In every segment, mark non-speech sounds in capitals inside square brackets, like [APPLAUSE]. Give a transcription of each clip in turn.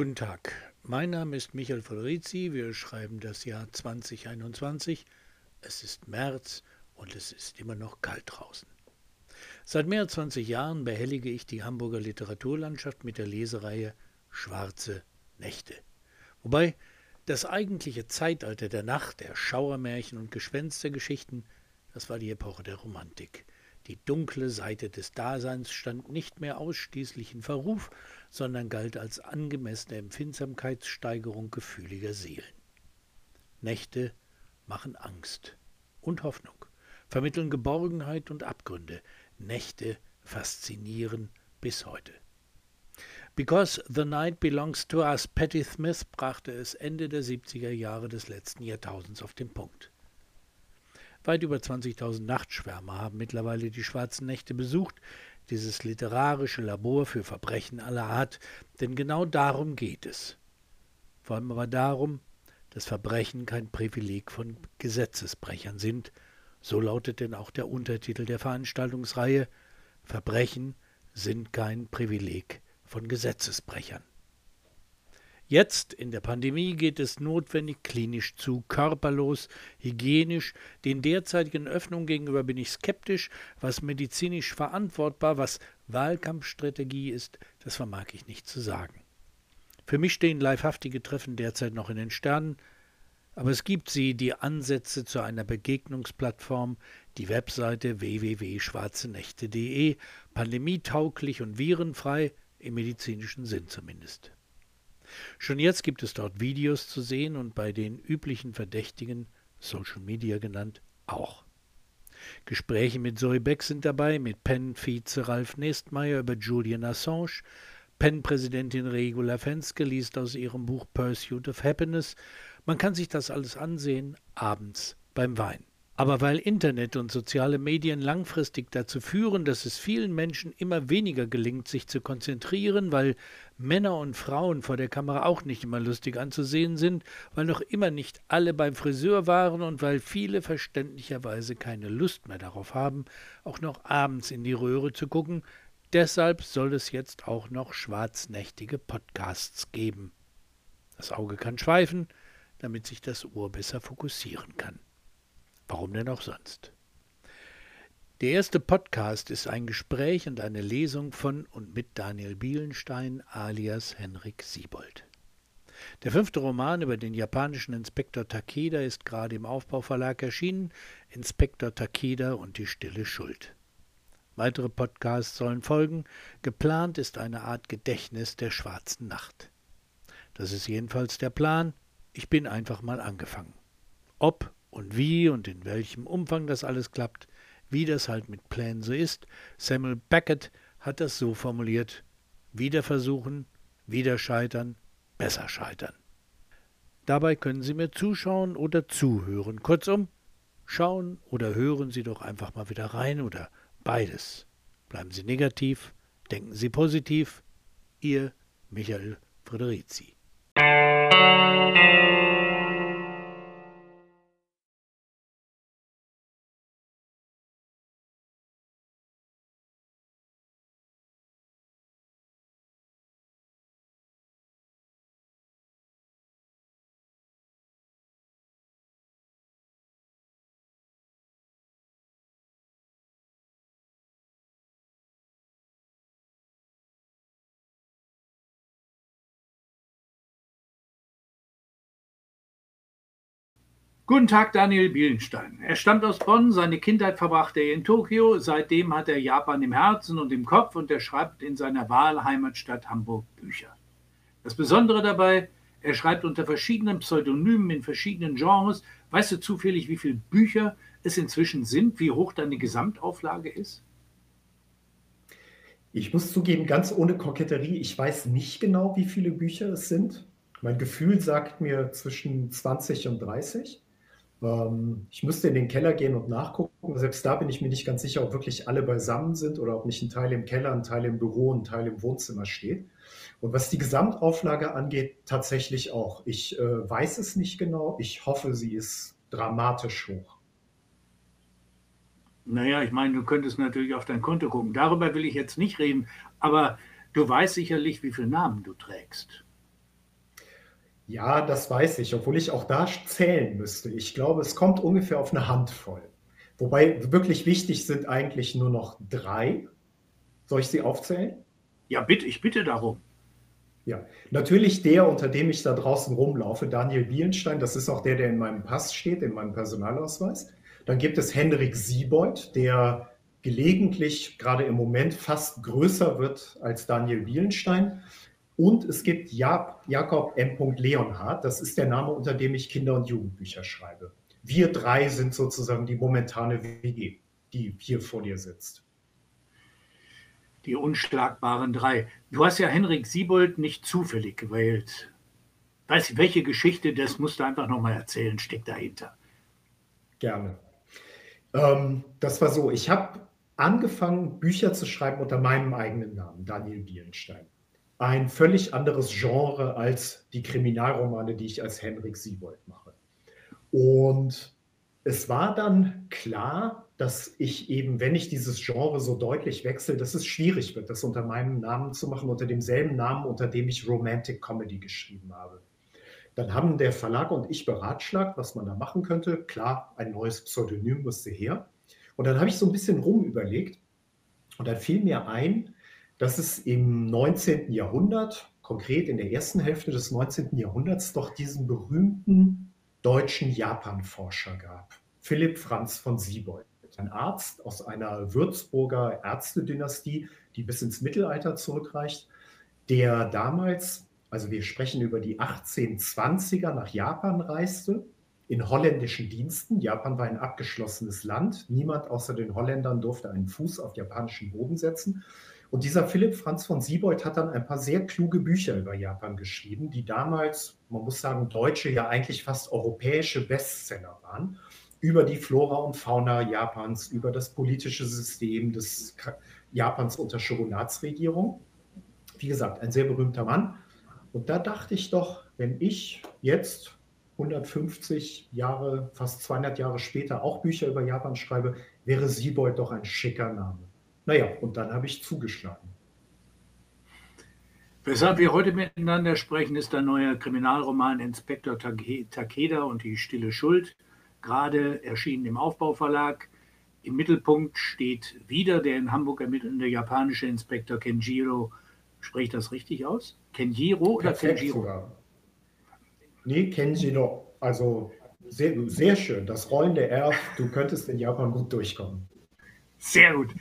Guten Tag, mein Name ist Michael Foderizi. Wir schreiben das Jahr 2021. Es ist März und es ist immer noch kalt draußen. Seit mehr als 20 Jahren behellige ich die Hamburger Literaturlandschaft mit der Lesereihe Schwarze Nächte. Wobei das eigentliche Zeitalter der Nacht, der Schauermärchen und Gespenstergeschichten, das war die Epoche der Romantik. Die dunkle Seite des Daseins stand nicht mehr ausschließlich in Verruf, sondern galt als angemessene Empfindsamkeitssteigerung gefühliger Seelen. Nächte machen Angst und Hoffnung, vermitteln Geborgenheit und Abgründe. Nächte faszinieren bis heute. Because the Night Belongs to Us, Patti Smith brachte es Ende der 70er Jahre des letzten Jahrtausends auf den Punkt. Weit über 20.000 Nachtschwärmer haben mittlerweile die schwarzen Nächte besucht, dieses literarische Labor für Verbrechen aller Art, denn genau darum geht es. Vor allem aber darum, dass Verbrechen kein Privileg von Gesetzesbrechern sind, so lautet denn auch der Untertitel der Veranstaltungsreihe Verbrechen sind kein Privileg von Gesetzesbrechern. Jetzt in der Pandemie geht es notwendig klinisch zu, körperlos, hygienisch. Den derzeitigen Öffnungen gegenüber bin ich skeptisch. Was medizinisch verantwortbar, was Wahlkampfstrategie ist, das vermag ich nicht zu sagen. Für mich stehen leibhaftige Treffen derzeit noch in den Sternen, aber es gibt sie, die Ansätze zu einer Begegnungsplattform, die Webseite www.schwarzenächte.de, pandemietauglich und virenfrei, im medizinischen Sinn zumindest. Schon jetzt gibt es dort Videos zu sehen und bei den üblichen Verdächtigen, Social Media genannt, auch. Gespräche mit Zoe Beck sind dabei, mit Penn-Vize Ralf Nestmeier über Julian Assange. Penn-Präsidentin Regula Fenske liest aus ihrem Buch Pursuit of Happiness. Man kann sich das alles ansehen, abends beim Wein. Aber weil Internet und soziale Medien langfristig dazu führen, dass es vielen Menschen immer weniger gelingt, sich zu konzentrieren, weil Männer und Frauen vor der Kamera auch nicht immer lustig anzusehen sind, weil noch immer nicht alle beim Friseur waren und weil viele verständlicherweise keine Lust mehr darauf haben, auch noch abends in die Röhre zu gucken, deshalb soll es jetzt auch noch schwarznächtige Podcasts geben. Das Auge kann schweifen, damit sich das Ohr besser fokussieren kann. Warum denn auch sonst? Der erste Podcast ist ein Gespräch und eine Lesung von und mit Daniel Bielenstein alias Henrik Siebold. Der fünfte Roman über den japanischen Inspektor Takeda ist gerade im Aufbauverlag erschienen, Inspektor Takeda und die stille Schuld. Weitere Podcasts sollen folgen, geplant ist eine Art Gedächtnis der schwarzen Nacht. Das ist jedenfalls der Plan, ich bin einfach mal angefangen. Ob und wie und in welchem Umfang das alles klappt, wie das halt mit Plänen so ist, Samuel Beckett hat das so formuliert, wieder versuchen, wieder scheitern, besser scheitern. Dabei können Sie mir zuschauen oder zuhören. Kurzum, schauen oder hören Sie doch einfach mal wieder rein oder beides. Bleiben Sie negativ, denken Sie positiv. Ihr Michael Frederici. Guten Tag, Daniel Bielenstein. Er stammt aus Bonn, seine Kindheit verbrachte er in Tokio, seitdem hat er Japan im Herzen und im Kopf und er schreibt in seiner Wahlheimatstadt Hamburg Bücher. Das Besondere dabei, er schreibt unter verschiedenen Pseudonymen in verschiedenen Genres. Weißt du zufällig, wie viele Bücher es inzwischen sind, wie hoch deine Gesamtauflage ist? Ich muss zugeben, ganz ohne Koketterie, ich weiß nicht genau, wie viele Bücher es sind. Mein Gefühl sagt mir zwischen 20 und 30. Ähm, ich müsste in den Keller gehen und nachgucken. Selbst da bin ich mir nicht ganz sicher, ob wirklich alle beisammen sind oder ob nicht ein Teil im Keller, ein Teil im Büro, ein Teil im Wohnzimmer steht. Und was die Gesamtauflage angeht, tatsächlich auch. Ich äh, weiß es nicht genau. Ich hoffe, sie ist dramatisch hoch. Naja, ich meine, du könntest natürlich auf dein Konto gucken. Darüber will ich jetzt nicht reden, aber du weißt sicherlich, wie viele Namen du trägst. Ja, das weiß ich, obwohl ich auch da zählen müsste. Ich glaube, es kommt ungefähr auf eine Handvoll. Wobei wirklich wichtig sind eigentlich nur noch drei. Soll ich sie aufzählen? Ja, bitte, ich bitte darum. Ja, natürlich der, unter dem ich da draußen rumlaufe, Daniel Bielenstein. Das ist auch der, der in meinem Pass steht, in meinem Personalausweis. Dann gibt es Henrik Siebold, der gelegentlich, gerade im Moment, fast größer wird als Daniel Bielenstein. Und es gibt Jakob M. Leonhardt, das ist der Name, unter dem ich Kinder- und Jugendbücher schreibe. Wir drei sind sozusagen die momentane WG, die hier vor dir sitzt. Die unschlagbaren drei. Du hast ja Henrik Siebold nicht zufällig gewählt. Weißt du, welche Geschichte, das musst du einfach nochmal erzählen, steckt dahinter. Gerne. Ähm, das war so, ich habe angefangen, Bücher zu schreiben unter meinem eigenen Namen, Daniel Bielenstein ein völlig anderes Genre als die Kriminalromane, die ich als Henrik Siebold mache. Und es war dann klar, dass ich eben, wenn ich dieses Genre so deutlich wechsle, dass es schwierig wird, das unter meinem Namen zu machen, unter demselben Namen, unter dem ich Romantic Comedy geschrieben habe. Dann haben der Verlag und ich beratschlagt, was man da machen könnte. Klar, ein neues Pseudonym musste her. Und dann habe ich so ein bisschen rumüberlegt und dann fiel mir ein, dass es im 19. Jahrhundert, konkret in der ersten Hälfte des 19. Jahrhunderts, doch diesen berühmten deutschen Japan-Forscher gab, Philipp Franz von Siebold. Ein Arzt aus einer Würzburger Ärztedynastie, die bis ins Mittelalter zurückreicht, der damals, also wir sprechen über die 1820er, nach Japan reiste, in holländischen Diensten. Japan war ein abgeschlossenes Land. Niemand außer den Holländern durfte einen Fuß auf japanischen Boden setzen. Und dieser Philipp Franz von Siebold hat dann ein paar sehr kluge Bücher über Japan geschrieben, die damals, man muss sagen, deutsche, ja eigentlich fast europäische Bestseller waren, über die Flora und Fauna Japans, über das politische System des Japans unter Shogunatsregierung. Wie gesagt, ein sehr berühmter Mann. Und da dachte ich doch, wenn ich jetzt 150 Jahre, fast 200 Jahre später auch Bücher über Japan schreibe, wäre Siebold doch ein schicker Name. Naja, und dann habe ich zugeschlagen. Weshalb wir heute miteinander sprechen, ist der neue Kriminalroman Inspektor Takeda und die stille Schuld, gerade erschienen im Aufbauverlag. Im Mittelpunkt steht wieder der in Hamburg ermittelnde japanische Inspektor Kenjiro. Spricht das richtig aus? Kenjiro oder Perfekt Kenjiro? Sogar. Nee, Kenjiro. Also sehr, sehr schön. Das rollende R, du könntest in Japan gut durchkommen. Sehr gut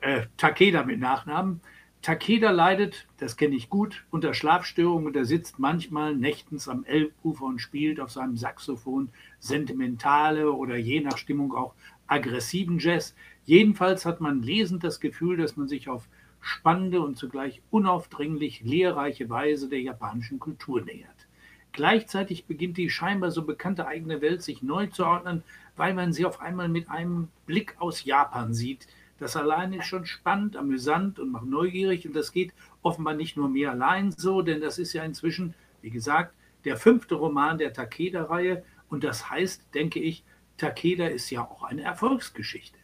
äh, Takeda mit Nachnamen. Takeda leidet, das kenne ich gut, unter Schlafstörungen und er sitzt manchmal nächtens am Elbufer und spielt auf seinem Saxophon sentimentale oder je nach Stimmung auch aggressiven Jazz. Jedenfalls hat man lesend das Gefühl, dass man sich auf spannende und zugleich unaufdringlich lehrreiche Weise der japanischen Kultur nähert. Gleichzeitig beginnt die scheinbar so bekannte eigene Welt sich neu zu ordnen, weil man sie auf einmal mit einem Blick aus Japan sieht, das allein ist schon spannend, amüsant und macht neugierig. Und das geht offenbar nicht nur mir allein so, denn das ist ja inzwischen, wie gesagt, der fünfte Roman der Takeda-Reihe. Und das heißt, denke ich, Takeda ist ja auch eine Erfolgsgeschichte.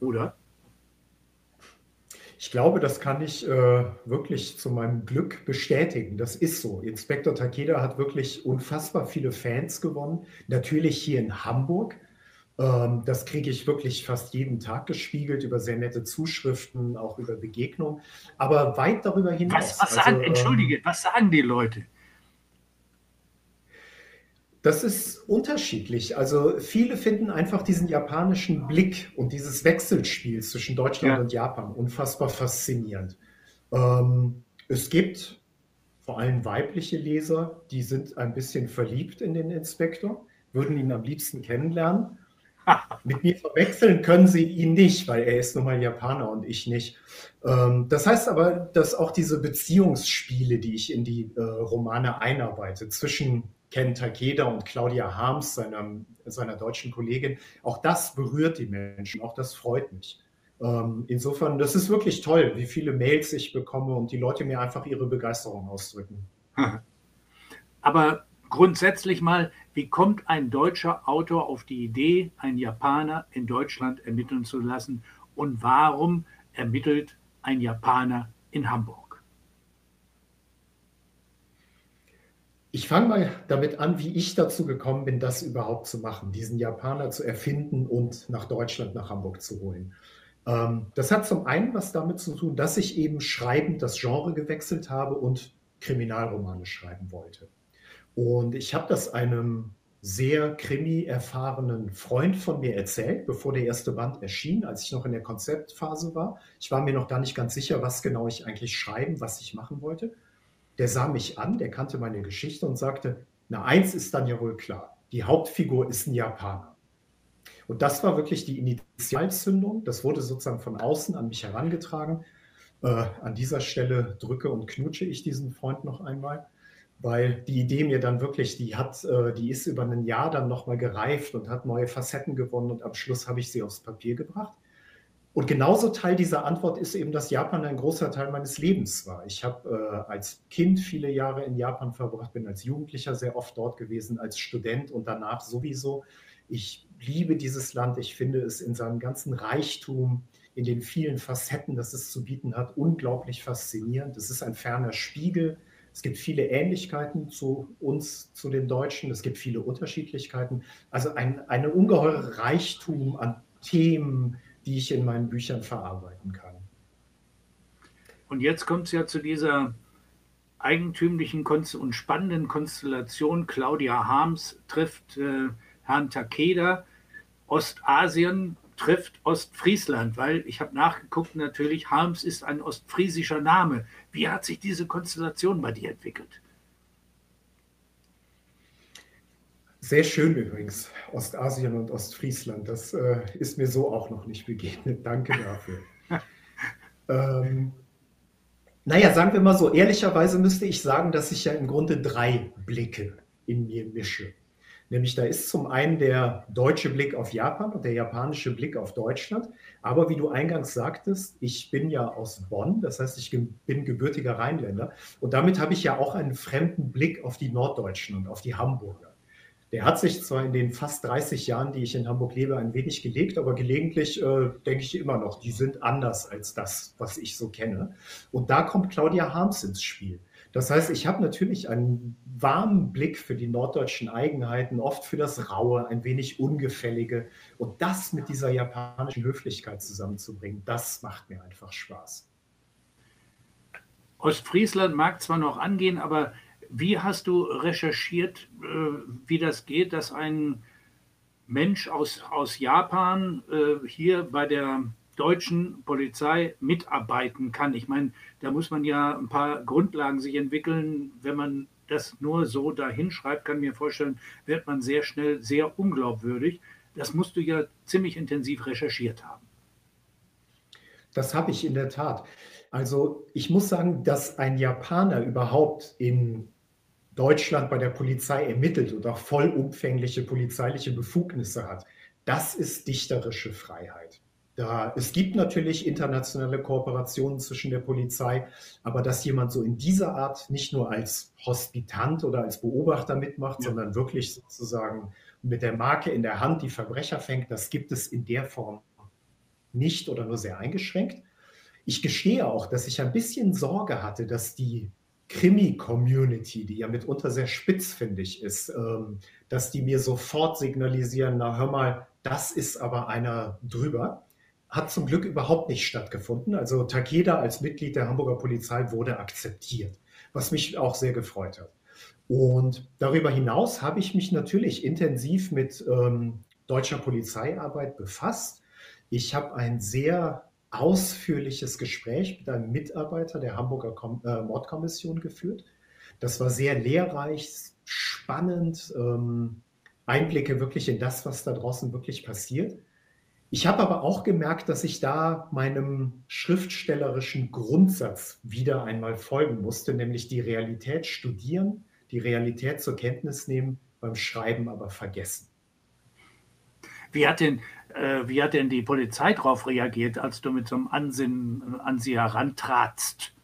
Oder? Ich glaube, das kann ich äh, wirklich zu meinem Glück bestätigen. Das ist so. Inspektor Takeda hat wirklich unfassbar viele Fans gewonnen. Natürlich hier in Hamburg, das kriege ich wirklich fast jeden Tag gespiegelt über sehr nette Zuschriften, auch über Begegnungen. Aber weit darüber hinaus. Was, was sagen, also, entschuldige, ähm, was sagen die Leute? Das ist unterschiedlich. Also viele finden einfach diesen japanischen Blick und dieses Wechselspiel zwischen Deutschland ja. und Japan unfassbar faszinierend. Ähm, es gibt vor allem weibliche Leser, die sind ein bisschen verliebt in den Inspektor, würden ihn am liebsten kennenlernen. Mit mir verwechseln können Sie ihn nicht, weil er ist nun mal Japaner und ich nicht. Ähm, das heißt aber, dass auch diese Beziehungsspiele, die ich in die äh, Romane einarbeite, zwischen Ken Takeda und Claudia Harms, seiner, seiner deutschen Kollegin, auch das berührt die Menschen, auch das freut mich. Ähm, insofern, das ist wirklich toll, wie viele Mails ich bekomme und die Leute mir einfach ihre Begeisterung ausdrücken. Aber grundsätzlich mal, wie kommt ein deutscher Autor auf die Idee, einen Japaner in Deutschland ermitteln zu lassen? Und warum ermittelt ein Japaner in Hamburg? Ich fange mal damit an, wie ich dazu gekommen bin, das überhaupt zu machen, diesen Japaner zu erfinden und nach Deutschland, nach Hamburg zu holen. Ähm, das hat zum einen was damit zu tun, dass ich eben schreibend das Genre gewechselt habe und Kriminalromane schreiben wollte. Und ich habe das einem sehr krimi-erfahrenen Freund von mir erzählt, bevor der erste Band erschien, als ich noch in der Konzeptphase war. Ich war mir noch gar nicht ganz sicher, was genau ich eigentlich schreiben, was ich machen wollte der sah mich an, der kannte meine Geschichte und sagte, na eins ist dann ja wohl klar, die Hauptfigur ist ein Japaner. Und das war wirklich die Initialzündung. Das wurde sozusagen von außen an mich herangetragen. Äh, an dieser Stelle drücke und knutsche ich diesen Freund noch einmal, weil die Idee mir dann wirklich, die hat, äh, die ist über ein Jahr dann nochmal gereift und hat neue Facetten gewonnen und am Schluss habe ich sie aufs Papier gebracht. Und genauso Teil dieser Antwort ist eben, dass Japan ein großer Teil meines Lebens war. Ich habe äh, als Kind viele Jahre in Japan verbracht, bin als Jugendlicher sehr oft dort gewesen, als Student und danach sowieso. Ich liebe dieses Land. Ich finde es in seinem ganzen Reichtum, in den vielen Facetten, das es zu bieten hat, unglaublich faszinierend. Es ist ein ferner Spiegel. Es gibt viele Ähnlichkeiten zu uns, zu den Deutschen. Es gibt viele Unterschiedlichkeiten. Also ein eine ungeheure Reichtum an Themen, die ich in meinen Büchern verarbeiten kann. Und jetzt kommt es ja zu dieser eigentümlichen und spannenden Konstellation. Claudia Harms trifft äh, Herrn Takeda. Ostasien trifft Ostfriesland, weil ich habe nachgeguckt, natürlich, Harms ist ein ostfriesischer Name. Wie hat sich diese Konstellation bei dir entwickelt? Sehr schön übrigens, Ostasien und Ostfriesland. Das äh, ist mir so auch noch nicht begegnet. Danke dafür. [LAUGHS] ähm, naja, sagen wir mal so, ehrlicherweise müsste ich sagen, dass ich ja im Grunde drei Blicke in mir mische. Nämlich da ist zum einen der deutsche Blick auf Japan und der japanische Blick auf Deutschland. Aber wie du eingangs sagtest, ich bin ja aus Bonn, das heißt, ich bin gebürtiger Rheinländer. Und damit habe ich ja auch einen fremden Blick auf die Norddeutschen und auf die Hamburger. Der hat sich zwar in den fast 30 Jahren, die ich in Hamburg lebe, ein wenig gelegt, aber gelegentlich äh, denke ich immer noch, die sind anders als das, was ich so kenne. Und da kommt Claudia Harms ins Spiel. Das heißt, ich habe natürlich einen warmen Blick für die norddeutschen Eigenheiten, oft für das Raue, ein wenig Ungefällige. Und das mit dieser japanischen Höflichkeit zusammenzubringen, das macht mir einfach Spaß. Ostfriesland mag zwar noch angehen, aber wie hast du recherchiert, äh, wie das geht, dass ein Mensch aus, aus Japan äh, hier bei der deutschen Polizei mitarbeiten kann? Ich meine, da muss man ja ein paar Grundlagen sich entwickeln. Wenn man das nur so dahinschreibt, kann ich mir vorstellen, wird man sehr schnell sehr unglaubwürdig. Das musst du ja ziemlich intensiv recherchiert haben. Das habe ich in der Tat. Also ich muss sagen, dass ein Japaner überhaupt in Deutschland bei der Polizei ermittelt und auch vollumfängliche polizeiliche Befugnisse hat, das ist dichterische Freiheit. Da, es gibt natürlich internationale Kooperationen zwischen der Polizei, aber dass jemand so in dieser Art nicht nur als Hospitant oder als Beobachter mitmacht, ja. sondern wirklich sozusagen mit der Marke in der Hand die Verbrecher fängt, das gibt es in der Form nicht oder nur sehr eingeschränkt. Ich gestehe auch, dass ich ein bisschen Sorge hatte, dass die Krimi-Community, die ja mitunter sehr spitzfindig ist, ähm, dass die mir sofort signalisieren, na hör mal, das ist aber einer drüber, hat zum Glück überhaupt nicht stattgefunden. Also Takeda als Mitglied der Hamburger Polizei wurde akzeptiert, was mich auch sehr gefreut hat. Und darüber hinaus habe ich mich natürlich intensiv mit ähm, deutscher Polizeiarbeit befasst. Ich habe ein sehr ausführliches Gespräch mit einem Mitarbeiter der Hamburger Kom äh, Mordkommission geführt. Das war sehr lehrreich, spannend, ähm, Einblicke wirklich in das, was da draußen wirklich passiert. Ich habe aber auch gemerkt, dass ich da meinem schriftstellerischen Grundsatz wieder einmal folgen musste, nämlich die Realität studieren, die Realität zur Kenntnis nehmen, beim Schreiben aber vergessen. Wie hat denn äh, wie hat denn die Polizei darauf reagiert, als du mit so einem Ansinnen an sie herantratst?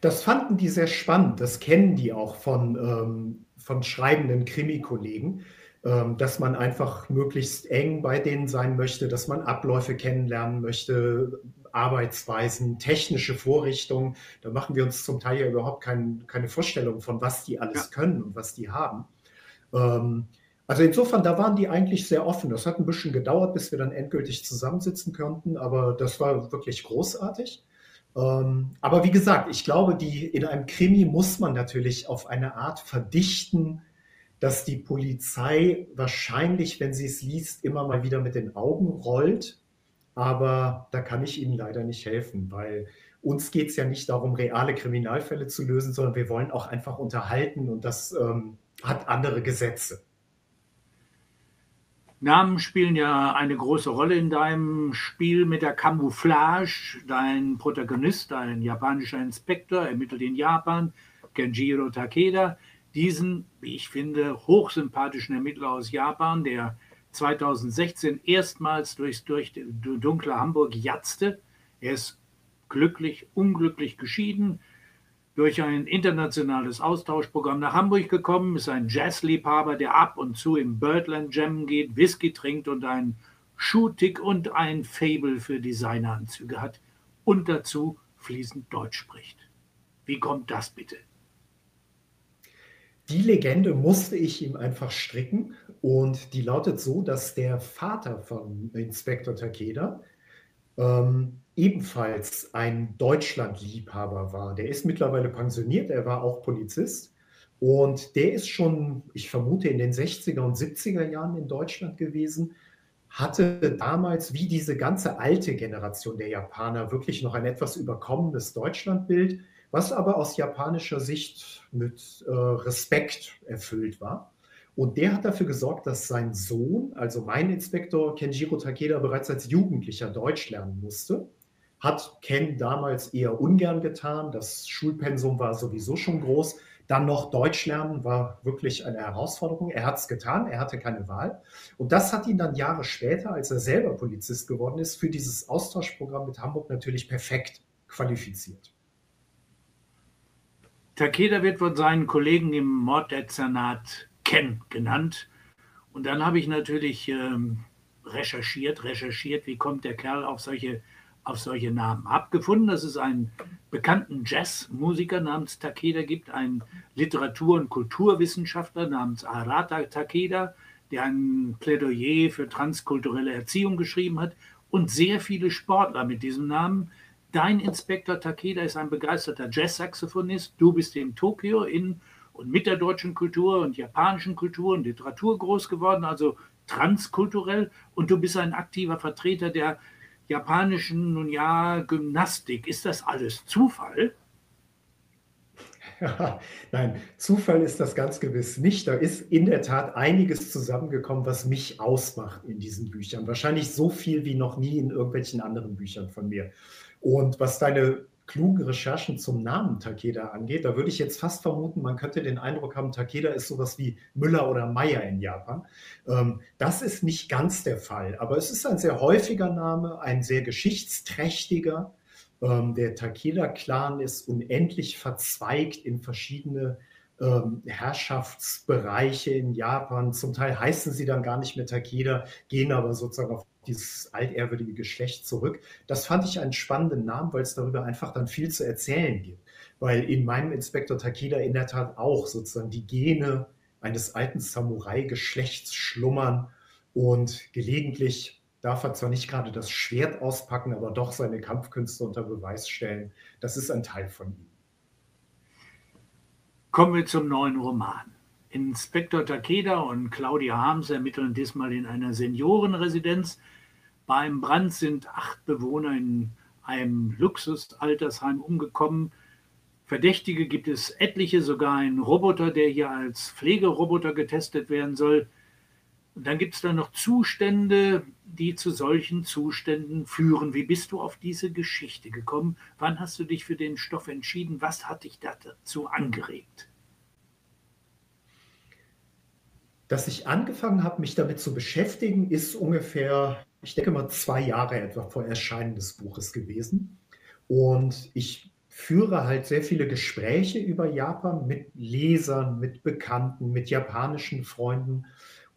Das fanden die sehr spannend. Das kennen die auch von, ähm, von schreibenden Krimi-Kollegen, dass man einfach möglichst eng bei denen sein möchte, dass man Abläufe kennenlernen möchte, Arbeitsweisen, technische Vorrichtungen. Da machen wir uns zum Teil ja überhaupt kein, keine Vorstellung von, was die alles ja. können und was die haben. Ähm, also insofern, da waren die eigentlich sehr offen. Das hat ein bisschen gedauert, bis wir dann endgültig zusammensitzen konnten, aber das war wirklich großartig. Ähm, aber wie gesagt, ich glaube, die, in einem Krimi muss man natürlich auf eine Art verdichten, dass die Polizei wahrscheinlich, wenn sie es liest, immer mal wieder mit den Augen rollt. Aber da kann ich Ihnen leider nicht helfen, weil uns geht es ja nicht darum, reale Kriminalfälle zu lösen, sondern wir wollen auch einfach unterhalten und das ähm, hat andere Gesetze. Namen spielen ja eine große Rolle in deinem Spiel mit der Camouflage. Dein Protagonist, ein japanischer Inspektor, ermittelt in Japan, Kenjiro Takeda. Diesen, wie ich finde, hochsympathischen Ermittler aus Japan, der 2016 erstmals durchs durch dunkle Hamburg jatzte. Er ist glücklich, unglücklich geschieden, durch ein internationales Austauschprogramm nach Hamburg gekommen, ist ein Jazzliebhaber, der ab und zu im Birdland jammen geht, Whisky trinkt und einen Schuhtick und ein Fable für Designeranzüge hat und dazu fließend Deutsch spricht. Wie kommt das bitte? Die Legende musste ich ihm einfach stricken und die lautet so, dass der Vater von Inspektor Takeda ähm, ebenfalls ein Deutschlandliebhaber war. Der ist mittlerweile pensioniert, er war auch Polizist und der ist schon, ich vermute, in den 60er und 70er Jahren in Deutschland gewesen, hatte damals, wie diese ganze alte Generation der Japaner, wirklich noch ein etwas überkommenes Deutschlandbild, was aber aus japanischer Sicht mit äh, Respekt erfüllt war. Und der hat dafür gesorgt, dass sein Sohn, also mein Inspektor Kenjiro Takeda, bereits als Jugendlicher Deutsch lernen musste. Hat Ken damals eher ungern getan. Das Schulpensum war sowieso schon groß. Dann noch Deutsch lernen war wirklich eine Herausforderung. Er hat es getan, er hatte keine Wahl. Und das hat ihn dann Jahre später, als er selber Polizist geworden ist, für dieses Austauschprogramm mit Hamburg natürlich perfekt qualifiziert. Takeda wird von seinen Kollegen im Morddezernat Ken genannt. Und dann habe ich natürlich ähm, recherchiert, recherchiert, wie kommt der Kerl auf solche, auf solche Namen. Hab gefunden, dass es einen bekannten Jazzmusiker namens Takeda gibt, einen Literatur- und Kulturwissenschaftler namens Arata Takeda, der ein Plädoyer für transkulturelle Erziehung geschrieben hat und sehr viele Sportler mit diesem Namen. Dein Inspektor Takeda ist ein begeisterter Jazzsaxophonist. Du bist in Tokio in und mit der deutschen Kultur und japanischen Kultur und Literatur groß geworden, also transkulturell. Und du bist ein aktiver Vertreter der japanischen, nun ja, Gymnastik. Ist das alles Zufall? [LAUGHS] Nein, Zufall ist das ganz gewiss nicht. Da ist in der Tat einiges zusammengekommen, was mich ausmacht in diesen Büchern. Wahrscheinlich so viel wie noch nie in irgendwelchen anderen Büchern von mir. Und was deine klugen Recherchen zum Namen Takeda angeht, da würde ich jetzt fast vermuten, man könnte den Eindruck haben, Takeda ist sowas wie Müller oder Meyer in Japan. Ähm, das ist nicht ganz der Fall, aber es ist ein sehr häufiger Name, ein sehr geschichtsträchtiger. Ähm, der Takeda-Clan ist unendlich verzweigt in verschiedene ähm, Herrschaftsbereiche in Japan. Zum Teil heißen sie dann gar nicht mehr Takeda, gehen aber sozusagen auf dieses altehrwürdige Geschlecht zurück. Das fand ich einen spannenden Namen, weil es darüber einfach dann viel zu erzählen gibt. Weil in meinem Inspektor Takeda in der Tat auch sozusagen die Gene eines alten Samurai-Geschlechts schlummern und gelegentlich darf er zwar nicht gerade das Schwert auspacken, aber doch seine Kampfkünste unter Beweis stellen. Das ist ein Teil von ihm. Kommen wir zum neuen Roman. Inspektor Takeda und Claudia Harms ermitteln diesmal in einer Seniorenresidenz beim Brand sind acht Bewohner in einem Luxusaltersheim umgekommen. Verdächtige gibt es etliche, sogar einen Roboter, der hier als Pflegeroboter getestet werden soll. Und dann gibt es da noch Zustände, die zu solchen Zuständen führen. Wie bist du auf diese Geschichte gekommen? Wann hast du dich für den Stoff entschieden? Was hat dich dazu angeregt? Dass ich angefangen habe, mich damit zu beschäftigen, ist ungefähr ich denke mal, zwei Jahre etwa vor Erscheinen des Buches gewesen. Und ich führe halt sehr viele Gespräche über Japan mit Lesern, mit Bekannten, mit japanischen Freunden.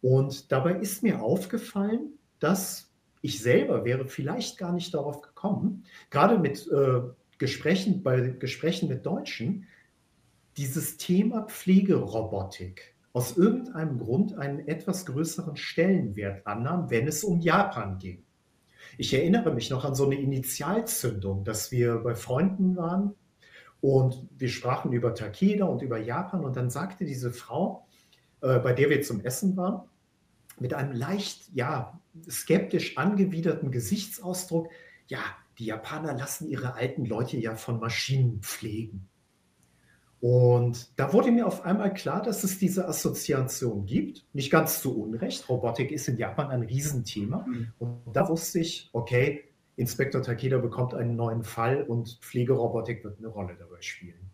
Und dabei ist mir aufgefallen, dass ich selber wäre vielleicht gar nicht darauf gekommen, gerade mit äh, Gesprächen, bei Gesprächen mit Deutschen, dieses Thema Pflegerobotik aus irgendeinem Grund einen etwas größeren Stellenwert annahm, wenn es um Japan ging. Ich erinnere mich noch an so eine Initialzündung, dass wir bei Freunden waren und wir sprachen über Takeda und über Japan und dann sagte diese Frau, äh, bei der wir zum Essen waren, mit einem leicht, ja, skeptisch angewiderten Gesichtsausdruck, ja, die Japaner lassen ihre alten Leute ja von Maschinen pflegen. Und da wurde mir auf einmal klar, dass es diese Assoziation gibt. Nicht ganz zu Unrecht. Robotik ist in Japan ein Riesenthema. Mhm. Und da wusste ich, okay, Inspektor Takeda bekommt einen neuen Fall und Pflegerobotik wird eine Rolle dabei spielen.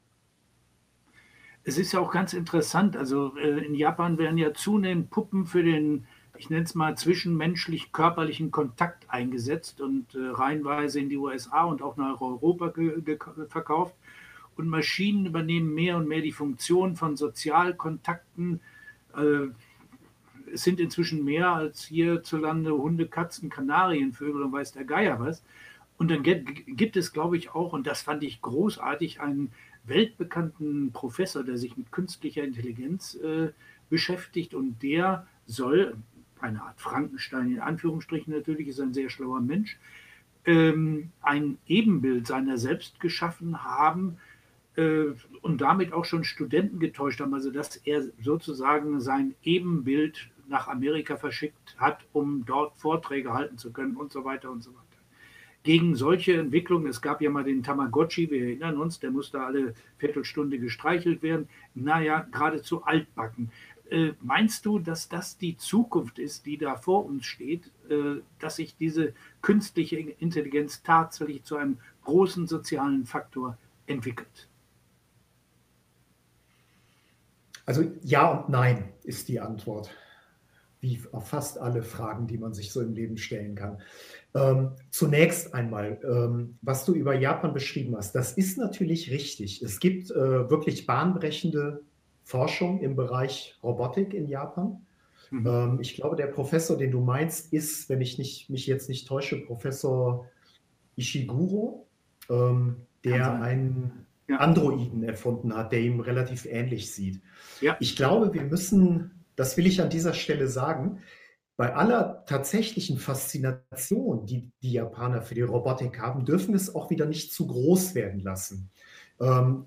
Es ist ja auch ganz interessant. Also äh, in Japan werden ja zunehmend Puppen für den, ich nenne es mal, zwischenmenschlich-körperlichen Kontakt eingesetzt und äh, reihenweise in die USA und auch nach Europa verkauft und Maschinen übernehmen mehr und mehr die Funktion von Sozialkontakten. Äh, es sind inzwischen mehr als hierzulande Hunde, Katzen, Kanarienvögel und weiß der Geier was. Und dann gibt es, glaube ich, auch, und das fand ich großartig, einen weltbekannten Professor, der sich mit künstlicher Intelligenz äh, beschäftigt und der soll, eine Art Frankenstein in Anführungsstrichen natürlich, ist ein sehr schlauer Mensch, ähm, ein Ebenbild seiner selbst geschaffen haben, äh, und damit auch schon Studenten getäuscht haben, also dass er sozusagen sein Ebenbild nach Amerika verschickt hat, um dort Vorträge halten zu können und so weiter und so weiter. Gegen solche Entwicklungen, es gab ja mal den Tamagotchi, wir erinnern uns, der musste alle Viertelstunde gestreichelt werden, naja, geradezu altbacken. Äh, meinst du, dass das die Zukunft ist, die da vor uns steht, äh, dass sich diese künstliche Intelligenz tatsächlich zu einem großen sozialen Faktor entwickelt? Also ja und nein ist die Antwort, wie auf fast alle Fragen, die man sich so im Leben stellen kann. Ähm, zunächst einmal, ähm, was du über Japan beschrieben hast, das ist natürlich richtig. Es gibt äh, wirklich bahnbrechende Forschung im Bereich Robotik in Japan. Mhm. Ähm, ich glaube, der Professor, den du meinst, ist, wenn ich nicht, mich jetzt nicht täusche, Professor Ishiguro, ähm, der ein ja. Androiden erfunden hat, der ihm relativ ähnlich sieht. Ja. Ich glaube, wir müssen, das will ich an dieser Stelle sagen, bei aller tatsächlichen Faszination, die die Japaner für die Robotik haben, dürfen wir es auch wieder nicht zu groß werden lassen. Ähm,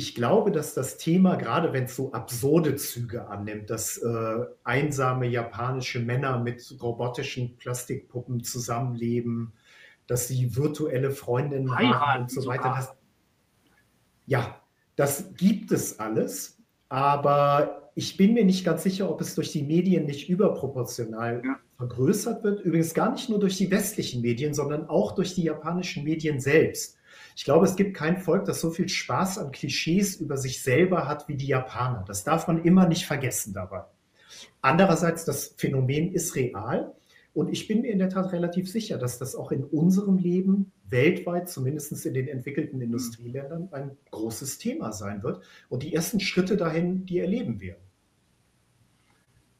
ich glaube, dass das Thema, gerade wenn es so absurde Züge annimmt, dass äh, einsame japanische Männer mit robotischen Plastikpuppen zusammenleben, dass sie virtuelle Freundinnen haben und so weiter, das, ja, das gibt es alles, aber ich bin mir nicht ganz sicher, ob es durch die Medien nicht überproportional ja. vergrößert wird. Übrigens gar nicht nur durch die westlichen Medien, sondern auch durch die japanischen Medien selbst. Ich glaube, es gibt kein Volk, das so viel Spaß an Klischees über sich selber hat wie die Japaner. Das darf man immer nicht vergessen dabei. Andererseits, das Phänomen ist real und ich bin mir in der Tat relativ sicher, dass das auch in unserem Leben weltweit, zumindest in den entwickelten Industrieländern, ein großes Thema sein wird. Und die ersten Schritte dahin, die erleben wir.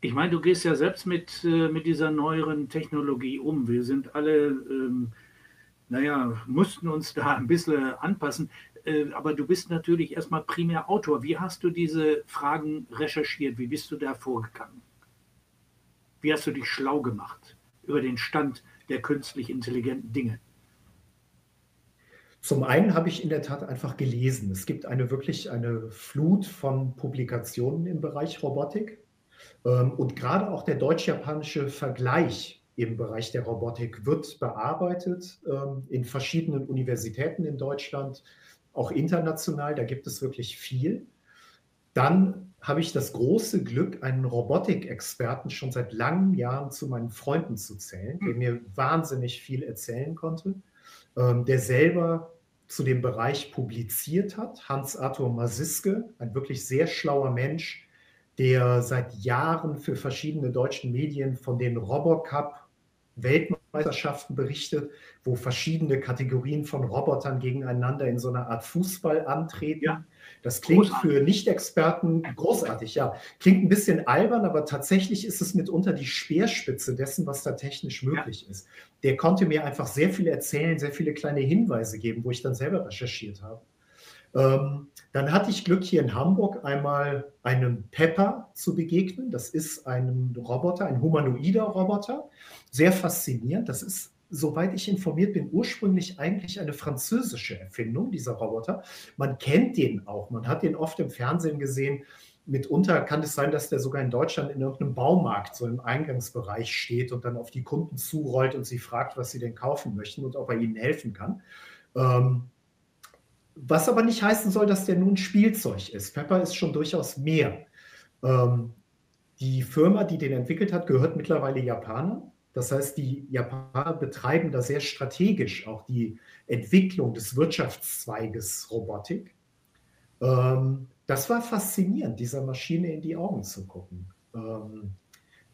Ich meine, du gehst ja selbst mit, äh, mit dieser neueren Technologie um. Wir sind alle, ähm, naja, mussten uns da ein bisschen anpassen. Äh, aber du bist natürlich erstmal primär Autor. Wie hast du diese Fragen recherchiert? Wie bist du da vorgegangen? Wie hast du dich schlau gemacht? über den Stand der künstlich intelligenten Dinge? Zum einen habe ich in der Tat einfach gelesen. Es gibt eine wirklich eine Flut von Publikationen im Bereich Robotik. Ähm, und gerade auch der deutsch-japanische Vergleich im Bereich der Robotik wird bearbeitet ähm, in verschiedenen Universitäten in Deutschland, auch international. Da gibt es wirklich viel. Dann habe ich das große Glück, einen Robotikexperten schon seit langen Jahren zu meinen Freunden zu zählen, der hm. mir wahnsinnig viel erzählen konnte, ähm, der selber zu dem Bereich publiziert hat. Hans-Arthur Masiske, ein wirklich sehr schlauer Mensch, der seit Jahren für verschiedene deutsche Medien von den Robocup Weltmeisterschaften Meisterschaften berichtet, wo verschiedene Kategorien von Robotern gegeneinander in so einer Art Fußball antreten. Ja. Das klingt großartig. für Nicht-Experten großartig, ja. Klingt ein bisschen albern, aber tatsächlich ist es mitunter die Speerspitze dessen, was da technisch möglich ja. ist. Der konnte mir einfach sehr viel erzählen, sehr viele kleine Hinweise geben, wo ich dann selber recherchiert habe. Ähm, dann hatte ich Glück, hier in Hamburg einmal einem Pepper zu begegnen. Das ist ein Roboter, ein humanoider Roboter. Sehr faszinierend. Das ist, soweit ich informiert bin, ursprünglich eigentlich eine französische Erfindung, dieser Roboter. Man kennt den auch. Man hat den oft im Fernsehen gesehen. Mitunter kann es sein, dass der sogar in Deutschland in irgendeinem Baumarkt so im Eingangsbereich steht und dann auf die Kunden zurollt und sie fragt, was sie denn kaufen möchten und ob er ihnen helfen kann. Ähm, was aber nicht heißen soll, dass der nun Spielzeug ist. Pepper ist schon durchaus mehr. Ähm, die Firma, die den entwickelt hat, gehört mittlerweile Japanern. Das heißt, die Japaner betreiben da sehr strategisch auch die Entwicklung des Wirtschaftszweiges Robotik. Ähm, das war faszinierend, dieser Maschine in die Augen zu gucken. Ähm,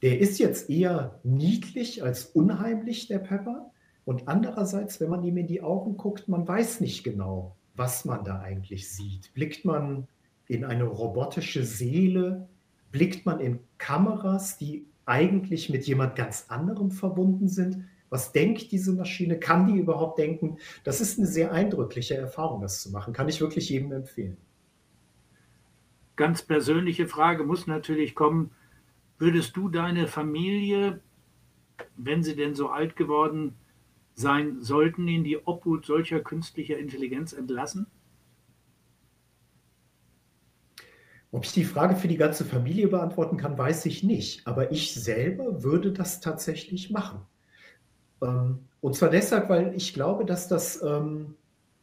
der ist jetzt eher niedlich als unheimlich, der Pepper. Und andererseits, wenn man ihm in die Augen guckt, man weiß nicht genau, was man da eigentlich sieht. Blickt man in eine robotische Seele? Blickt man in Kameras, die eigentlich mit jemand ganz anderem verbunden sind? Was denkt diese Maschine? Kann die überhaupt denken? Das ist eine sehr eindrückliche Erfahrung, das zu machen. Kann ich wirklich jedem empfehlen. Ganz persönliche Frage muss natürlich kommen. Würdest du deine Familie, wenn sie denn so alt geworden sein sollten, in die Obhut solcher künstlicher Intelligenz entlassen? Ob ich die Frage für die ganze Familie beantworten kann, weiß ich nicht. Aber ich selber würde das tatsächlich machen. Ähm, und zwar deshalb, weil ich glaube, dass das, ähm,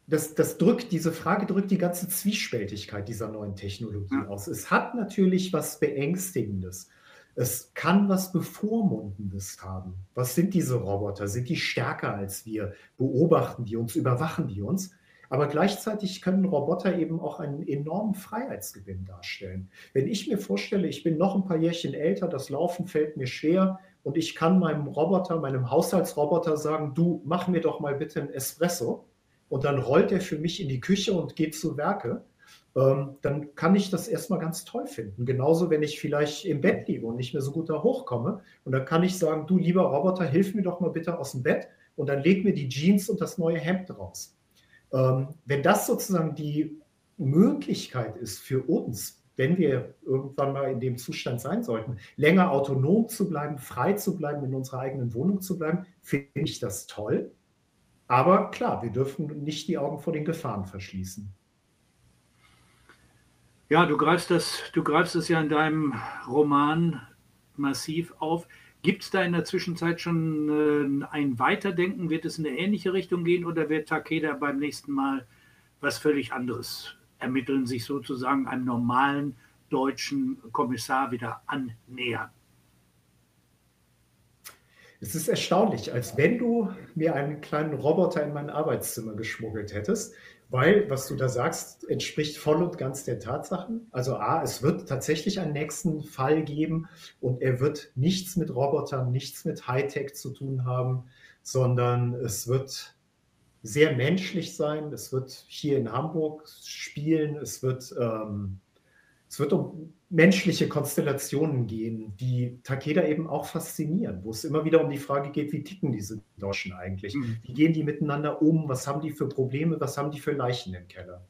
das, das drückt, diese Frage drückt die ganze Zwiespältigkeit dieser neuen Technologie ja. aus. Es hat natürlich was Beängstigendes. Es kann was Bevormundendes haben. Was sind diese Roboter? Sind die stärker als wir? Beobachten die uns? Überwachen die uns? Aber gleichzeitig können Roboter eben auch einen enormen Freiheitsgewinn darstellen. Wenn ich mir vorstelle, ich bin noch ein paar Jährchen älter, das Laufen fällt mir schwer und ich kann meinem Roboter, meinem Haushaltsroboter sagen, du mach mir doch mal bitte ein Espresso und dann rollt er für mich in die Küche und geht zu Werke ähm, dann kann ich das erstmal ganz toll finden. Genauso, wenn ich vielleicht im Bett liege und nicht mehr so gut da hochkomme. Und dann kann ich sagen, du lieber Roboter, hilf mir doch mal bitte aus dem Bett und dann leg mir die Jeans und das neue Hemd raus. Ähm, wenn das sozusagen die Möglichkeit ist für uns, wenn wir irgendwann mal in dem Zustand sein sollten, länger autonom zu bleiben, frei zu bleiben, in unserer eigenen Wohnung zu bleiben, finde ich das toll. Aber klar, wir dürfen nicht die Augen vor den Gefahren verschließen. Ja, du greifst das, du greifst es ja in deinem Roman massiv auf. Gibt es da in der Zwischenzeit schon äh, ein Weiterdenken? Wird es in eine ähnliche Richtung gehen oder wird Takeda beim nächsten Mal was völlig anderes ermitteln, sich sozusagen einem normalen deutschen Kommissar wieder annähern? Es ist erstaunlich, als wenn du mir einen kleinen Roboter in mein Arbeitszimmer geschmuggelt hättest. Weil, was du da sagst, entspricht voll und ganz der Tatsachen. Also A, es wird tatsächlich einen nächsten Fall geben und er wird nichts mit Robotern, nichts mit Hightech zu tun haben, sondern es wird sehr menschlich sein. Es wird hier in Hamburg spielen. Es wird ähm, es wird um menschliche Konstellationen gehen, die Takeda eben auch faszinieren, wo es immer wieder um die Frage geht, wie ticken diese Deutschen eigentlich? Mhm. Wie gehen die miteinander um? Was haben die für Probleme? Was haben die für Leichen im Keller?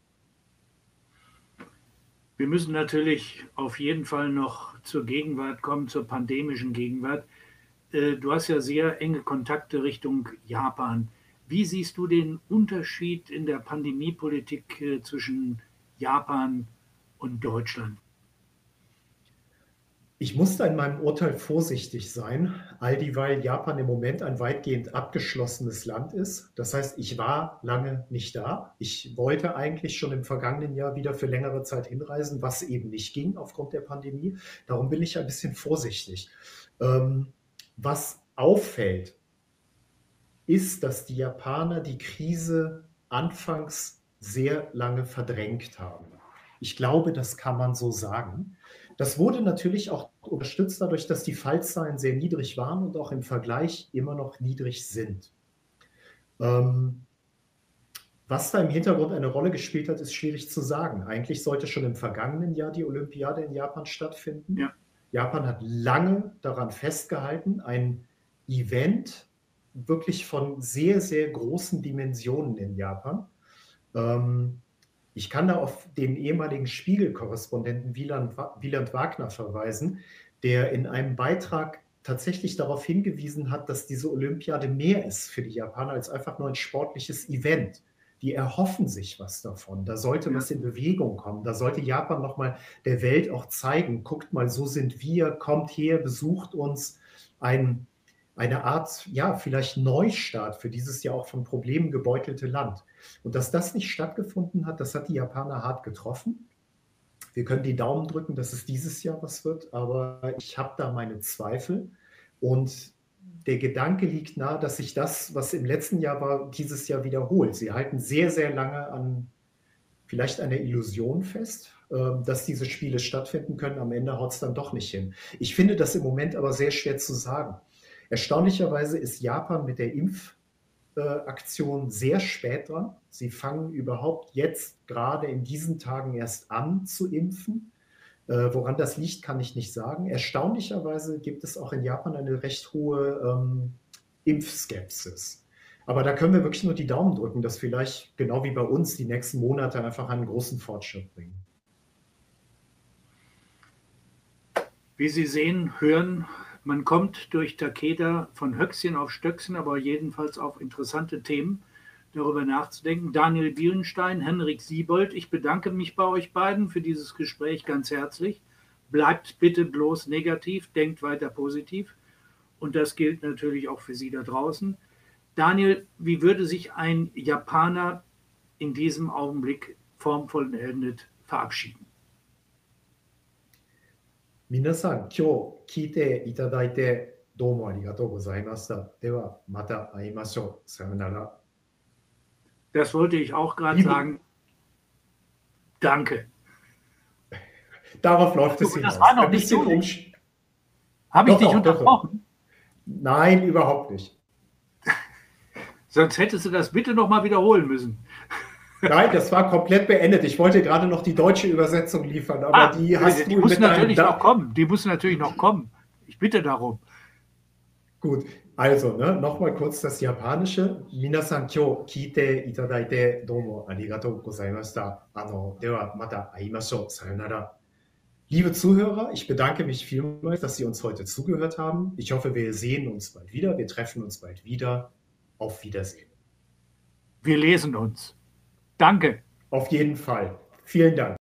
Wir müssen natürlich auf jeden Fall noch zur Gegenwart kommen, zur pandemischen Gegenwart. Äh, du hast ja sehr enge Kontakte Richtung Japan. Wie siehst du den Unterschied in der Pandemiepolitik äh, zwischen Japan und und Deutschland? Ich musste in meinem Urteil vorsichtig sein, all dieweil Japan im Moment ein weitgehend abgeschlossenes Land ist. Das heißt, ich war lange nicht da. Ich wollte eigentlich schon im vergangenen Jahr wieder für längere Zeit hinreisen, was eben nicht ging aufgrund der Pandemie. Darum bin ich ein bisschen vorsichtig. Ähm, was auffällt, ist, dass die Japaner die Krise anfangs sehr lange verdrängt haben. Ich glaube, das kann man so sagen. Das wurde natürlich auch unterstützt dadurch, dass die Fallzahlen sehr niedrig waren und auch im Vergleich immer noch niedrig sind. Ähm, was da im Hintergrund eine Rolle gespielt hat, ist schwierig zu sagen. Eigentlich sollte schon im vergangenen Jahr die Olympiade in Japan stattfinden. Ja. Japan hat lange daran festgehalten, ein Event wirklich von sehr, sehr großen Dimensionen in Japan. Ähm, ich kann da auf den ehemaligen Spiegel-Korrespondenten Wieland, Wieland Wagner verweisen, der in einem Beitrag tatsächlich darauf hingewiesen hat, dass diese Olympiade mehr ist für die Japaner als einfach nur ein sportliches Event. Die erhoffen sich was davon. Da sollte ja. was in Bewegung kommen. Da sollte Japan nochmal der Welt auch zeigen, guckt mal, so sind wir, kommt her, besucht uns. Ein, eine Art, ja, vielleicht Neustart für dieses ja auch von Problemen gebeutelte Land. Und dass das nicht stattgefunden hat, das hat die Japaner hart getroffen. Wir können die Daumen drücken, dass es dieses Jahr was wird, aber ich habe da meine Zweifel. Und der Gedanke liegt nahe, dass sich das, was im letzten Jahr war, dieses Jahr wiederholt. Sie halten sehr, sehr lange an vielleicht einer Illusion fest, ähm, dass diese Spiele stattfinden können. Am Ende haut es dann doch nicht hin. Ich finde das im Moment aber sehr schwer zu sagen. Erstaunlicherweise ist Japan mit der Impf- äh, Aktion sehr spät dran. Sie fangen überhaupt jetzt gerade in diesen Tagen erst an zu impfen. Äh, woran das liegt, kann ich nicht sagen. Erstaunlicherweise gibt es auch in Japan eine recht hohe ähm, Impfskepsis. Aber da können wir wirklich nur die Daumen drücken, dass vielleicht genau wie bei uns die nächsten Monate einfach einen großen Fortschritt bringen. Wie Sie sehen, hören, man kommt durch Takeda von Höchstchen auf Stöckchen, aber jedenfalls auf interessante Themen darüber nachzudenken. Daniel Bielenstein, Henrik Siebold, ich bedanke mich bei euch beiden für dieses Gespräch ganz herzlich. Bleibt bitte bloß negativ, denkt weiter positiv. Und das gilt natürlich auch für Sie da draußen. Daniel, wie würde sich ein Japaner in diesem Augenblick formvollendet verabschieden? 皆さん今日聞いていただいてどうもありがとうございました。ではまた会いましょう。さよなら。Das wollte ich auch gerade sagen. Danke. [LAUGHS] Darauf läuft es hinaus. Das war noch nicht so. Habe ich doch, dich unterbrochen? Nein, überhaupt nicht. [LAUGHS] Sonst hättest du das bitte nochmal wiederholen müssen. Nein, das war komplett beendet. Ich wollte gerade noch die deutsche Übersetzung liefern, aber ah, die hast die du muss natürlich noch kommen. Die muss natürlich noch kommen. Ich bitte darum. Gut, also ne, nochmal kurz das Japanische. Minasan kyo kite itadaite domo arigatou gozaimashita. Ano, dewa mata aimashou. Sayonara. Liebe Zuhörer, ich bedanke mich vielmals, dass Sie uns heute zugehört haben. Ich hoffe, wir sehen uns bald wieder. Wir treffen uns bald wieder. Auf Wiedersehen. Wir lesen uns. Danke. Auf jeden Fall. Vielen Dank.